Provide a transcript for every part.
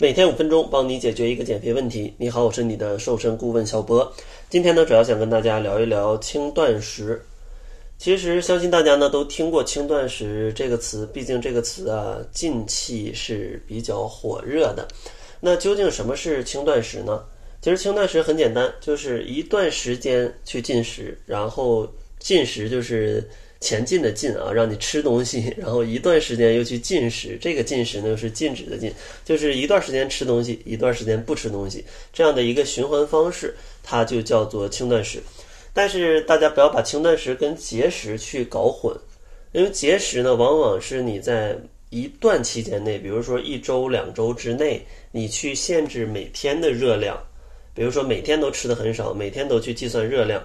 每天五分钟，帮你解决一个减肥问题。你好，我是你的瘦身顾问小博。今天呢，主要想跟大家聊一聊轻断食。其实，相信大家呢都听过轻断食这个词，毕竟这个词啊，近期是比较火热的。那究竟什么是轻断食呢？其实轻断食很简单，就是一段时间去进食，然后进食就是。前进的进啊，让你吃东西，然后一段时间又去进食，这个进食呢是禁止的禁，就是一段时间吃东西，一段时间不吃东西，这样的一个循环方式，它就叫做轻断食。但是大家不要把轻断食跟节食去搞混，因为节食呢，往往是你在一段期间内，比如说一周、两周之内，你去限制每天的热量，比如说每天都吃的很少，每天都去计算热量。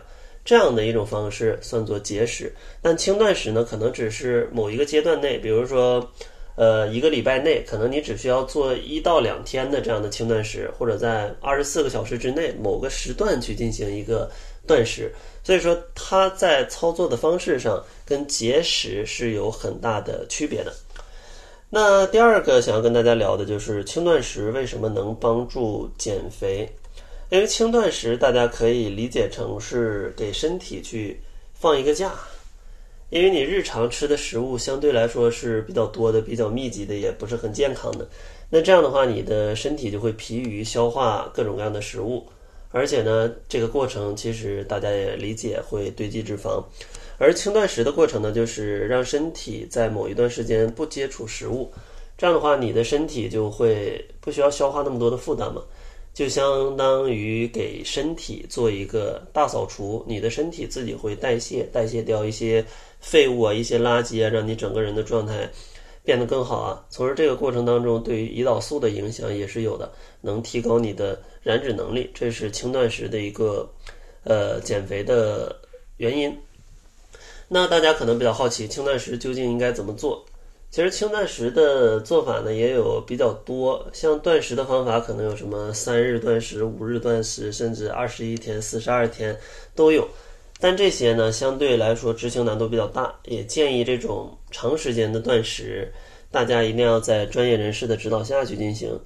这样的一种方式算作节食，但轻断食呢，可能只是某一个阶段内，比如说，呃，一个礼拜内，可能你只需要做一到两天的这样的轻断食，或者在二十四个小时之内某个时段去进行一个断食。所以说，它在操作的方式上跟节食是有很大的区别的。那第二个想要跟大家聊的就是轻断食为什么能帮助减肥。因为轻断食，大家可以理解成是给身体去放一个假，因为你日常吃的食物相对来说是比较多的、比较密集的，也不是很健康的。那这样的话，你的身体就会疲于消化各种各样的食物，而且呢，这个过程其实大家也理解会堆积脂肪。而轻断食的过程呢，就是让身体在某一段时间不接触食物，这样的话，你的身体就会不需要消化那么多的负担嘛。就相当于给身体做一个大扫除，你的身体自己会代谢代谢掉一些废物啊、一些垃圾啊，让你整个人的状态变得更好啊。从而这个过程当中，对于胰岛素的影响也是有的，能提高你的燃脂能力，这是轻断食的一个呃减肥的原因。那大家可能比较好奇，轻断食究竟应该怎么做？其实轻断食的做法呢也有比较多，像断食的方法可能有什么三日断食、五日断食，甚至二十一天、四十二天都有。但这些呢相对来说执行难度比较大，也建议这种长时间的断食，大家一定要在专业人士的指导下去进行。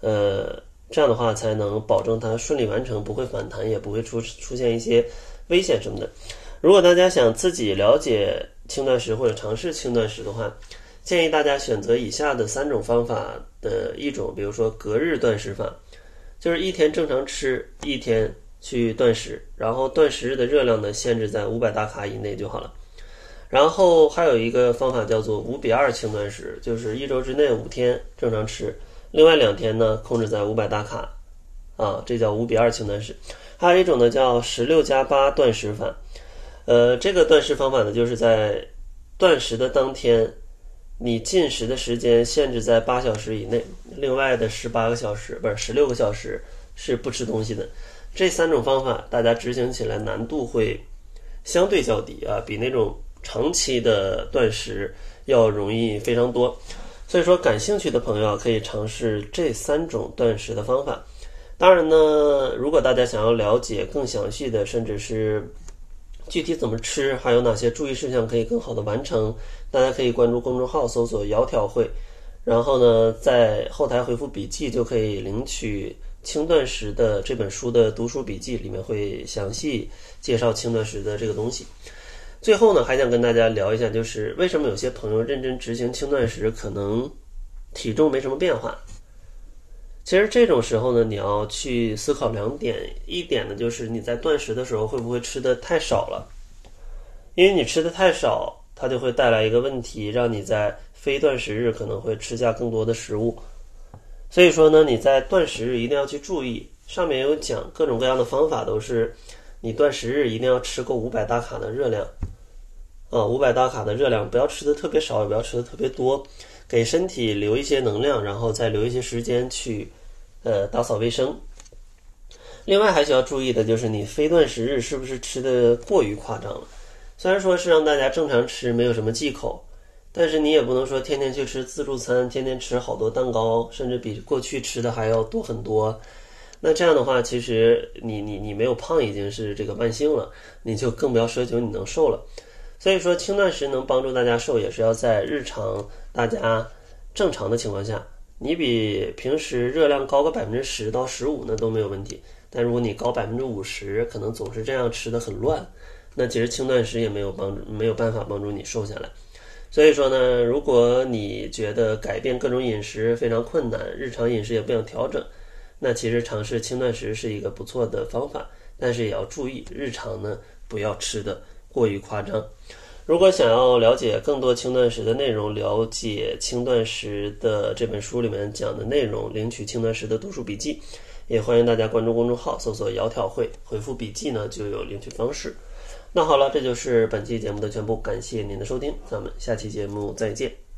呃，这样的话才能保证它顺利完成，不会反弹，也不会出出现一些危险什么的。如果大家想自己了解轻断食或者尝试轻断食的话，建议大家选择以下的三种方法的一种，比如说隔日断食法，就是一天正常吃，一天去断食，然后断食日的热量呢限制在五百大卡以内就好了。然后还有一个方法叫做五比二轻断食，就是一周之内五天正常吃，另外两天呢控制在五百大卡，啊，这叫五比二轻断食。还有一种呢叫十六加八断食法，呃，这个断食方法呢就是在断食的当天。你进食的时间限制在八小时以内，另外的十八个小时不是十六个小时是不吃东西的。这三种方法大家执行起来难度会相对较低啊，比那种长期的断食要容易非常多。所以说，感兴趣的朋友可以尝试这三种断食的方法。当然呢，如果大家想要了解更详细的，甚至是具体怎么吃，还有哪些注意事项可以更好的完成？大家可以关注公众号，搜索“窈窕会”，然后呢，在后台回复“笔记”就可以领取轻断食的这本书的读书笔记，里面会详细介绍轻断食的这个东西。最后呢，还想跟大家聊一下，就是为什么有些朋友认真执行轻断食，可能体重没什么变化。其实这种时候呢，你要去思考两点，一点呢就是你在断食的时候会不会吃的太少了，因为你吃的太少。它就会带来一个问题，让你在非断食日可能会吃下更多的食物。所以说呢，你在断食日一定要去注意。上面有讲各种各样的方法，都是你断食日一定要吃够五百大卡的热量。啊，五百大卡的热量，不要吃的特别少，也不要吃的特别多，给身体留一些能量，然后再留一些时间去呃打扫卫生。另外还需要注意的就是，你非断食日是不是吃的过于夸张了？虽然说是让大家正常吃，没有什么忌口，但是你也不能说天天去吃自助餐，天天吃好多蛋糕，甚至比过去吃的还要多很多。那这样的话，其实你你你没有胖已经是这个万幸了，你就更不要奢求你能瘦了。所以说，轻断食能帮助大家瘦，也是要在日常大家正常的情况下，你比平时热量高个百分之十到十五那都没有问题。但如果你高百分之五十，可能总是这样吃的很乱，那其实轻断食也没有帮助，没有办法帮助你瘦下来。所以说呢，如果你觉得改变各种饮食非常困难，日常饮食也不想调整，那其实尝试轻断食是一个不错的方法。但是也要注意，日常呢不要吃的过于夸张。如果想要了解更多轻断食的内容，了解轻断食的这本书里面讲的内容，领取轻断食的读书笔记，也欢迎大家关注公众号，搜索“窈窕会”，回复“笔记”呢就有领取方式。那好了，这就是本期节目的全部，感谢您的收听，咱们下期节目再见。